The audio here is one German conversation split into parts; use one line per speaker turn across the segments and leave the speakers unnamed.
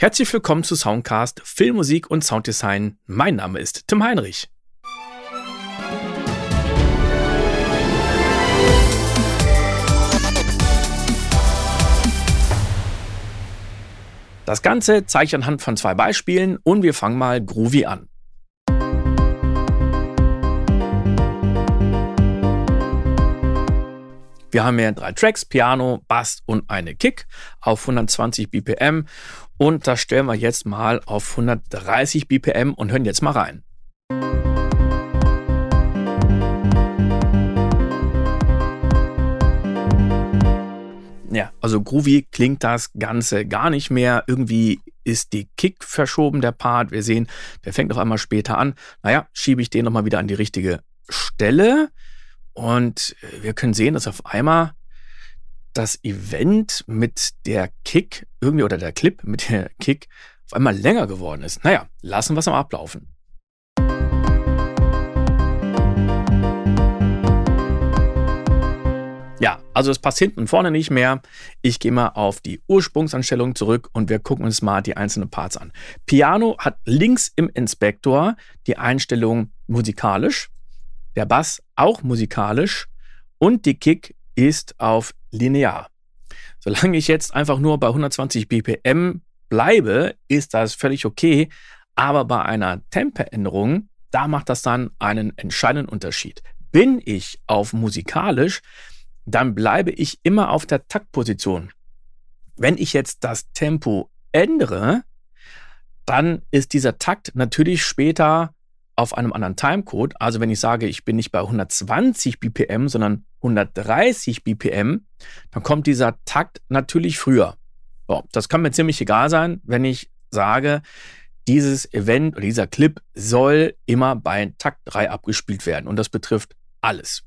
Herzlich willkommen zu Soundcast Filmmusik und Sounddesign. Mein Name ist Tim Heinrich. Das Ganze zeige ich anhand von zwei Beispielen und wir fangen mal groovy an. Wir haben hier drei Tracks, Piano, Bass und eine Kick auf 120 BPM. Und das stellen wir jetzt mal auf 130 BPM und hören jetzt mal rein. Ja, also groovy klingt das Ganze gar nicht mehr. Irgendwie ist die Kick verschoben, der Part. Wir sehen, der fängt auf einmal später an. Naja, schiebe ich den nochmal wieder an die richtige Stelle. Und äh, wir können sehen, dass auf einmal das Event mit der Kick irgendwie oder der Clip mit der Kick auf einmal länger geworden ist. Naja, lassen wir es mal ablaufen. Ja, also es passt hinten und vorne nicht mehr. Ich gehe mal auf die Ursprungsanstellung zurück und wir gucken uns mal die einzelnen Parts an. Piano hat links im Inspektor die Einstellung musikalisch der Bass auch musikalisch und die Kick ist auf linear. Solange ich jetzt einfach nur bei 120 BPM bleibe, ist das völlig okay. Aber bei einer Temperänderung, da macht das dann einen entscheidenden Unterschied. Bin ich auf musikalisch, dann bleibe ich immer auf der Taktposition. Wenn ich jetzt das Tempo ändere, dann ist dieser Takt natürlich später auf einem anderen Timecode. Also wenn ich sage, ich bin nicht bei 120 BPM, sondern 130 BPM, dann kommt dieser Takt natürlich früher. So, das kann mir ziemlich egal sein, wenn ich sage, dieses Event oder dieser Clip soll immer bei Takt 3 abgespielt werden. Und das betrifft alles.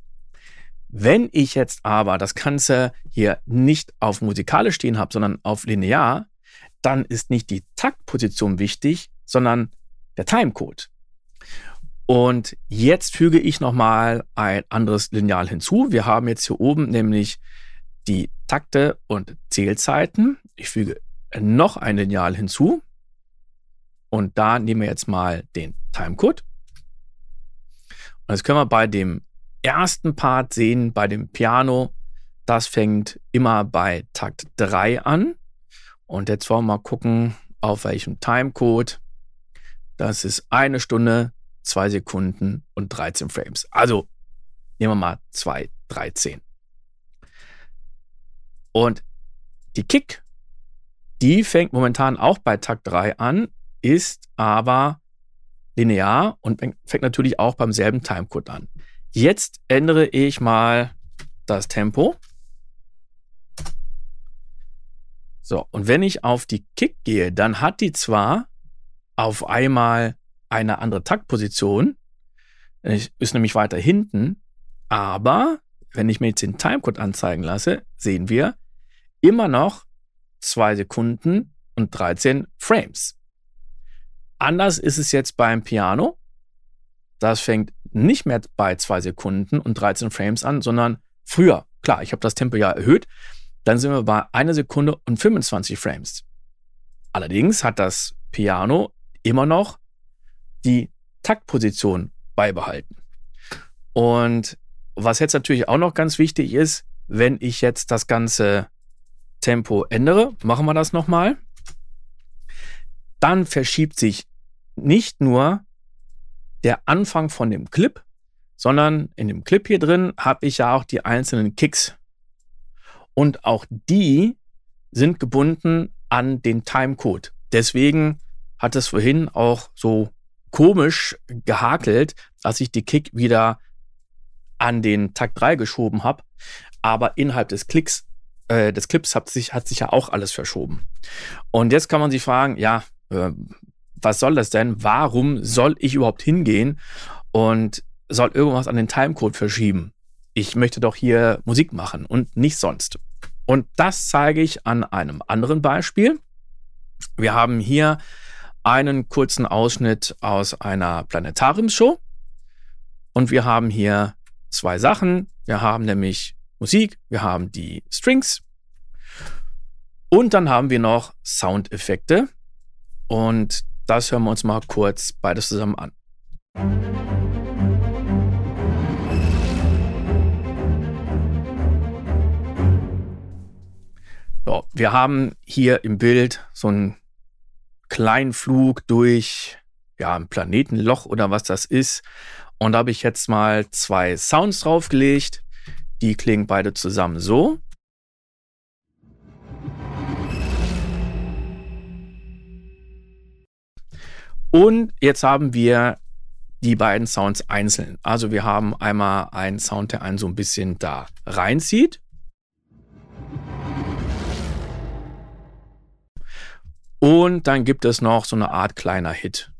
Wenn ich jetzt aber das Ganze hier nicht auf musikalisch stehen habe, sondern auf linear, dann ist nicht die Taktposition wichtig, sondern der Timecode. Und jetzt füge ich nochmal ein anderes Lineal hinzu. Wir haben jetzt hier oben nämlich die Takte und Zählzeiten. Ich füge noch ein Lineal hinzu. Und da nehmen wir jetzt mal den Timecode. Und jetzt können wir bei dem ersten Part sehen, bei dem Piano, das fängt immer bei Takt 3 an. Und jetzt wollen wir mal gucken, auf welchem Timecode. Das ist eine Stunde, 2 Sekunden und 13 Frames. Also nehmen wir mal 2, 13. Und die Kick, die fängt momentan auch bei Takt 3 an, ist aber linear und fängt natürlich auch beim selben Timecode an. Jetzt ändere ich mal das Tempo. So, und wenn ich auf die Kick gehe, dann hat die zwar auf einmal eine andere Taktposition, ist nämlich weiter hinten, aber wenn ich mir jetzt den Timecode anzeigen lasse, sehen wir immer noch 2 Sekunden und 13 Frames. Anders ist es jetzt beim Piano. Das fängt nicht mehr bei 2 Sekunden und 13 Frames an, sondern früher. Klar, ich habe das Tempo ja erhöht. Dann sind wir bei 1 Sekunde und 25 Frames. Allerdings hat das Piano immer noch die Taktposition beibehalten. Und was jetzt natürlich auch noch ganz wichtig ist, wenn ich jetzt das ganze Tempo ändere, machen wir das nochmal, dann verschiebt sich nicht nur der Anfang von dem Clip, sondern in dem Clip hier drin habe ich ja auch die einzelnen Kicks. Und auch die sind gebunden an den Timecode. Deswegen hat es vorhin auch so komisch gehakelt, als ich die Kick wieder an den Takt 3 geschoben habe. Aber innerhalb des Klicks, äh, des Clips hat sich, hat sich ja auch alles verschoben. Und jetzt kann man sich fragen, ja, äh, was soll das denn? Warum soll ich überhaupt hingehen und soll irgendwas an den Timecode verschieben? Ich möchte doch hier Musik machen und nicht sonst. Und das zeige ich an einem anderen Beispiel. Wir haben hier einen kurzen Ausschnitt aus einer Planetariumshow. Und wir haben hier zwei Sachen. Wir haben nämlich Musik, wir haben die Strings und dann haben wir noch Soundeffekte. Und das hören wir uns mal kurz beides zusammen an. So, wir haben hier im Bild so einen kleinen Flug durch ja, ein Planetenloch oder was das ist. Und da habe ich jetzt mal zwei Sounds draufgelegt. Die klingen beide zusammen so. Und jetzt haben wir die beiden Sounds einzeln. Also wir haben einmal einen Sound, der einen so ein bisschen da reinzieht. Und dann gibt es noch so eine Art kleiner Hit.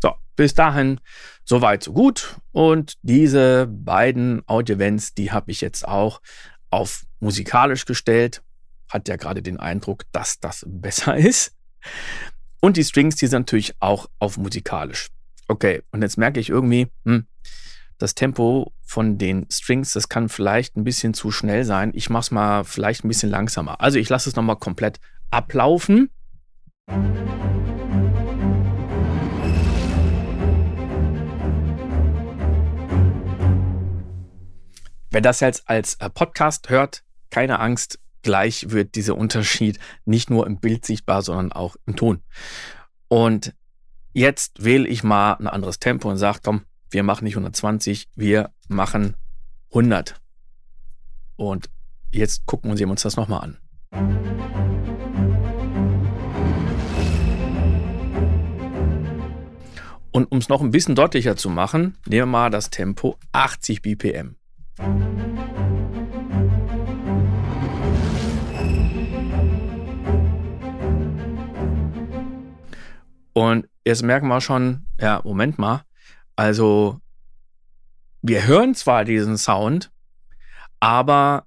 So, bis dahin soweit so gut. Und diese beiden Audio-Events, die habe ich jetzt auch auf musikalisch gestellt hat ja gerade den Eindruck, dass das besser ist. Und die Strings, die sind natürlich auch auf musikalisch. Okay, und jetzt merke ich irgendwie, hm, das Tempo von den Strings, das kann vielleicht ein bisschen zu schnell sein. Ich mache es mal vielleicht ein bisschen langsamer. Also ich lasse es nochmal komplett ablaufen. Wer das jetzt als äh, Podcast hört, keine Angst, gleich wird dieser Unterschied nicht nur im Bild sichtbar, sondern auch im Ton. Und jetzt wähle ich mal ein anderes Tempo und sage, komm, wir machen nicht 120, wir machen 100. Und jetzt gucken wir uns das nochmal an. Und um es noch ein bisschen deutlicher zu machen, nehmen wir mal das Tempo 80 BPM. Und jetzt merken wir schon, ja, Moment mal, also wir hören zwar diesen Sound, aber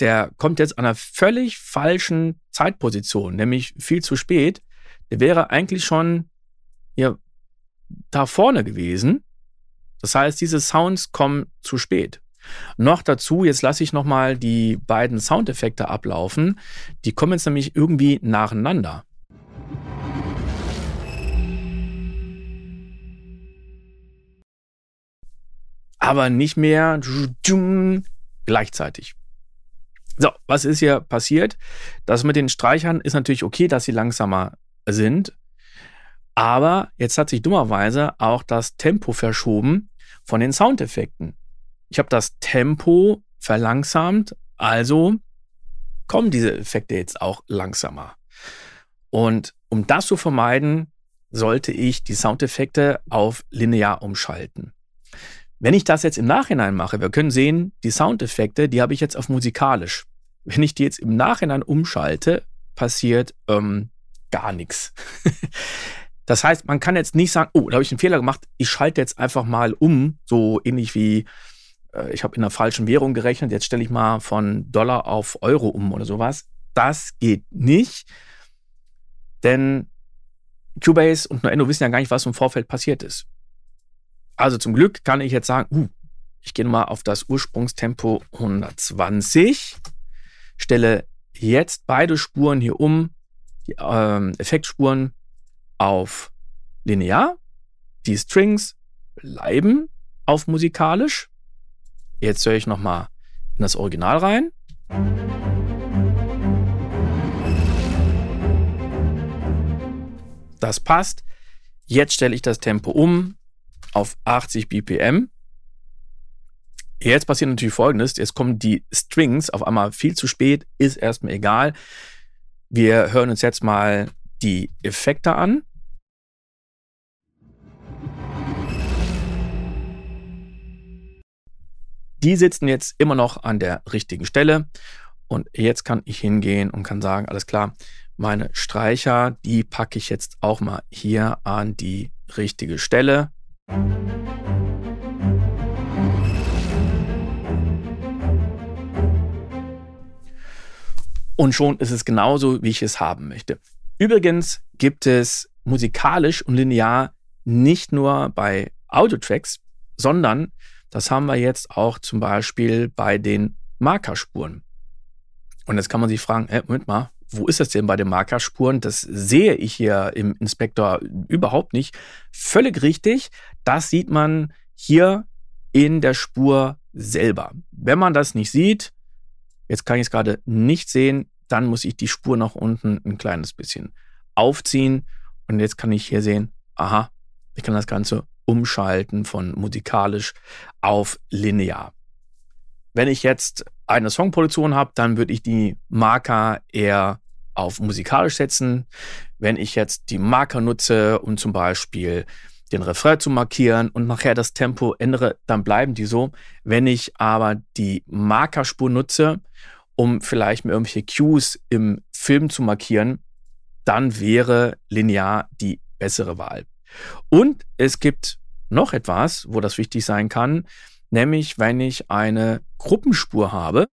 der kommt jetzt an einer völlig falschen Zeitposition, nämlich viel zu spät. Der wäre eigentlich schon hier da vorne gewesen. Das heißt, diese Sounds kommen zu spät. Noch dazu, jetzt lasse ich nochmal die beiden Soundeffekte ablaufen. Die kommen jetzt nämlich irgendwie nacheinander. Aber nicht mehr gleichzeitig. So, was ist hier passiert? Das mit den Streichern ist natürlich okay, dass sie langsamer sind. Aber jetzt hat sich dummerweise auch das Tempo verschoben von den Soundeffekten. Ich habe das Tempo verlangsamt, also kommen diese Effekte jetzt auch langsamer. Und um das zu vermeiden, sollte ich die Soundeffekte auf linear umschalten. Wenn ich das jetzt im Nachhinein mache, wir können sehen, die Soundeffekte, die habe ich jetzt auf musikalisch. Wenn ich die jetzt im Nachhinein umschalte, passiert ähm, gar nichts. Das heißt, man kann jetzt nicht sagen, oh, da habe ich einen Fehler gemacht, ich schalte jetzt einfach mal um, so ähnlich wie äh, ich habe in einer falschen Währung gerechnet, jetzt stelle ich mal von Dollar auf Euro um oder sowas. Das geht nicht, denn Cubase und Nuendo wissen ja gar nicht, was im Vorfeld passiert ist. Also zum Glück kann ich jetzt sagen, uh, ich gehe mal auf das Ursprungstempo 120, stelle jetzt beide Spuren hier um, die ähm, Effektspuren auf linear. Die Strings bleiben auf musikalisch. Jetzt höre ich nochmal in das Original rein. Das passt. Jetzt stelle ich das Tempo um auf 80 BPM. Jetzt passiert natürlich folgendes: Jetzt kommen die Strings auf einmal viel zu spät, ist erstmal egal. Wir hören uns jetzt mal die Effekte an. Die sitzen jetzt immer noch an der richtigen Stelle. Und jetzt kann ich hingehen und kann sagen, alles klar, meine Streicher, die packe ich jetzt auch mal hier an die richtige Stelle. Und schon ist es genauso, wie ich es haben möchte. Übrigens gibt es musikalisch und linear nicht nur bei Audiotracks, sondern das haben wir jetzt auch zum Beispiel bei den Markerspuren. Und jetzt kann man sich fragen, äh, Moment mal, wo ist das denn bei den Markerspuren? Das sehe ich hier im Inspektor überhaupt nicht. Völlig richtig. Das sieht man hier in der Spur selber. Wenn man das nicht sieht, jetzt kann ich es gerade nicht sehen, dann muss ich die Spur nach unten ein kleines bisschen aufziehen. Und jetzt kann ich hier sehen, aha, ich kann das Ganze umschalten von musikalisch auf linear. Wenn ich jetzt eine Songproduktion habe, dann würde ich die Marker eher auf musikalisch setzen. Wenn ich jetzt die Marker nutze, um zum Beispiel den Refrain zu markieren und nachher das Tempo ändere, dann bleiben die so. Wenn ich aber die Markerspur nutze, um vielleicht mir irgendwelche Cues im Film zu markieren, dann wäre linear die bessere Wahl. Und es gibt noch etwas, wo das wichtig sein kann, nämlich wenn ich eine Gruppenspur habe.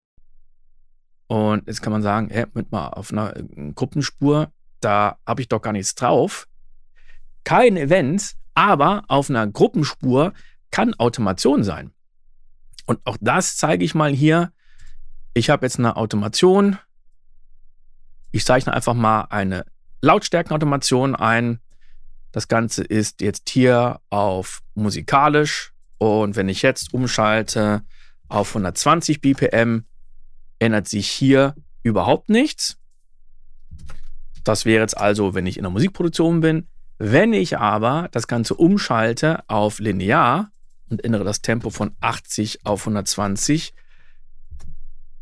Und jetzt kann man sagen, hey, mit mal auf einer äh, Gruppenspur, da habe ich doch gar nichts drauf. Kein Event, aber auf einer Gruppenspur kann Automation sein. Und auch das zeige ich mal hier. Ich habe jetzt eine Automation. Ich zeichne einfach mal eine Lautstärkenautomation ein. Das Ganze ist jetzt hier auf musikalisch. Und wenn ich jetzt umschalte auf 120 BPM, ändert sich hier überhaupt nichts. Das wäre jetzt also, wenn ich in der Musikproduktion bin. Wenn ich aber das Ganze umschalte auf linear und ändere das Tempo von 80 auf 120,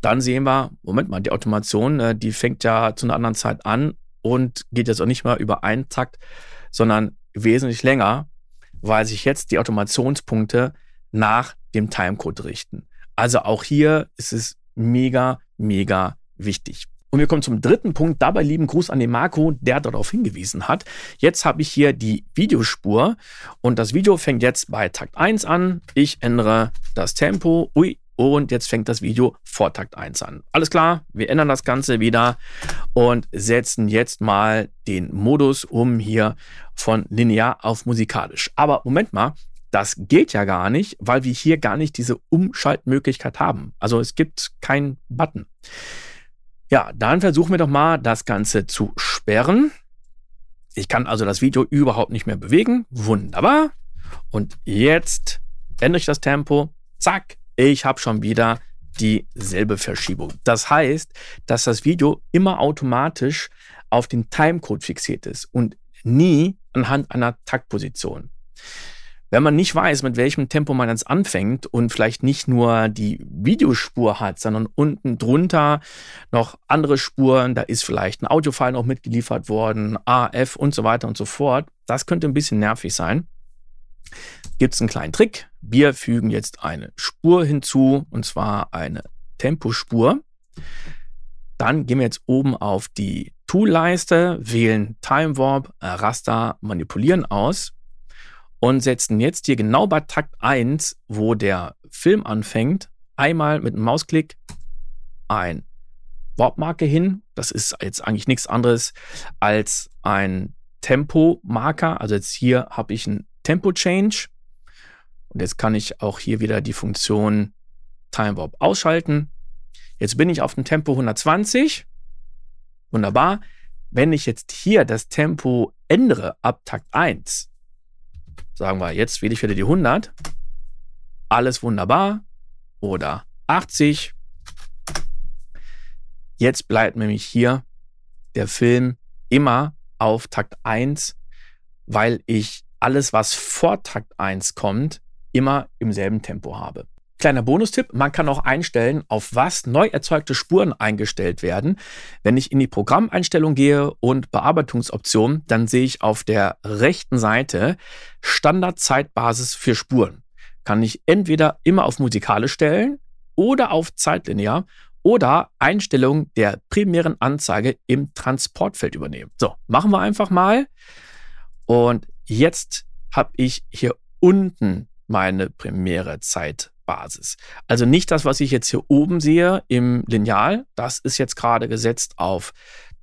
dann sehen wir, Moment mal, die Automation, äh, die fängt ja zu einer anderen Zeit an und geht jetzt auch nicht mehr über einen Takt, sondern wesentlich länger, weil sich jetzt die Automationspunkte nach dem Timecode richten. Also auch hier ist es mega, mega wichtig. Und wir kommen zum dritten Punkt. Dabei lieben Gruß an den Marco, der darauf hingewiesen hat. Jetzt habe ich hier die Videospur und das Video fängt jetzt bei Takt 1 an. Ich ändere das Tempo. Ui, und jetzt fängt das Video vor Takt 1 an. Alles klar, wir ändern das Ganze wieder und setzen jetzt mal den Modus um hier von linear auf musikalisch. Aber Moment mal, das geht ja gar nicht, weil wir hier gar nicht diese Umschaltmöglichkeit haben. Also es gibt keinen Button. Ja, dann versuchen wir doch mal, das Ganze zu sperren. Ich kann also das Video überhaupt nicht mehr bewegen. Wunderbar. Und jetzt ändere ich das Tempo. Zack, ich habe schon wieder dieselbe Verschiebung. Das heißt, dass das Video immer automatisch auf den Timecode fixiert ist und nie anhand einer Taktposition. Wenn man nicht weiß, mit welchem Tempo man jetzt anfängt und vielleicht nicht nur die Videospur hat, sondern unten drunter noch andere Spuren, da ist vielleicht ein Audiofile noch mitgeliefert worden, AF und so weiter und so fort, das könnte ein bisschen nervig sein gibt es einen kleinen Trick. Wir fügen jetzt eine Spur hinzu, und zwar eine Tempospur. Dann gehen wir jetzt oben auf die Tool-Leiste, wählen Time Warp, Raster, Manipulieren aus und setzen jetzt hier genau bei Takt 1, wo der Film anfängt, einmal mit einem Mausklick ein Warp-Marke hin. Das ist jetzt eigentlich nichts anderes als ein Tempo-Marker. Also jetzt hier habe ich ein Tempo-Change und jetzt kann ich auch hier wieder die Funktion Time Warp ausschalten. Jetzt bin ich auf dem Tempo 120. Wunderbar. Wenn ich jetzt hier das Tempo ändere ab Takt 1, sagen wir, jetzt wähle ich wieder die 100. Alles wunderbar. Oder 80. Jetzt bleibt nämlich hier der Film immer auf Takt 1, weil ich alles, was vor Takt 1 kommt, immer im selben Tempo habe. Kleiner Bonustipp, man kann auch einstellen, auf was neu erzeugte Spuren eingestellt werden. Wenn ich in die Programmeinstellung gehe und Bearbeitungsoptionen, dann sehe ich auf der rechten Seite Standardzeitbasis für Spuren. Kann ich entweder immer auf musikalisch stellen oder auf zeitlinear oder Einstellung der primären Anzeige im Transportfeld übernehmen. So, machen wir einfach mal. Und jetzt habe ich hier unten meine primäre Zeitbasis. Also nicht das, was ich jetzt hier oben sehe im Lineal, das ist jetzt gerade gesetzt auf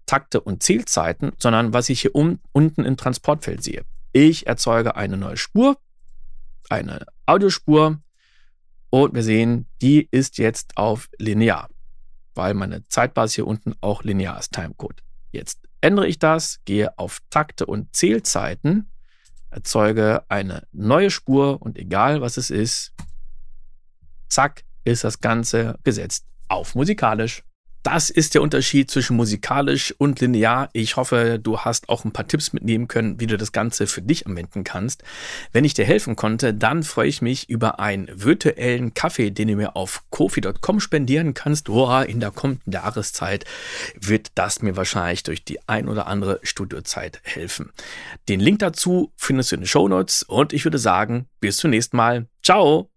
Takte und Zielzeiten, sondern was ich hier um, unten im Transportfeld sehe. Ich erzeuge eine neue Spur, eine Audiospur und wir sehen, die ist jetzt auf linear. weil meine Zeitbasis hier unten auch linear ist, Timecode. Jetzt ändere ich das, gehe auf Takte und Zählzeiten, erzeuge eine neue Spur und egal was es ist, zack, ist das Ganze gesetzt auf musikalisch. Das ist der Unterschied zwischen musikalisch und linear. Ich hoffe, du hast auch ein paar Tipps mitnehmen können, wie du das Ganze für dich anwenden kannst. Wenn ich dir helfen konnte, dann freue ich mich über einen virtuellen Kaffee, den du mir auf kofi.com spendieren kannst. Boah, in der kommenden Jahreszeit wird das mir wahrscheinlich durch die ein oder andere Studiozeit helfen. Den Link dazu findest du in den Show Notes und ich würde sagen, bis zum nächsten Mal. Ciao!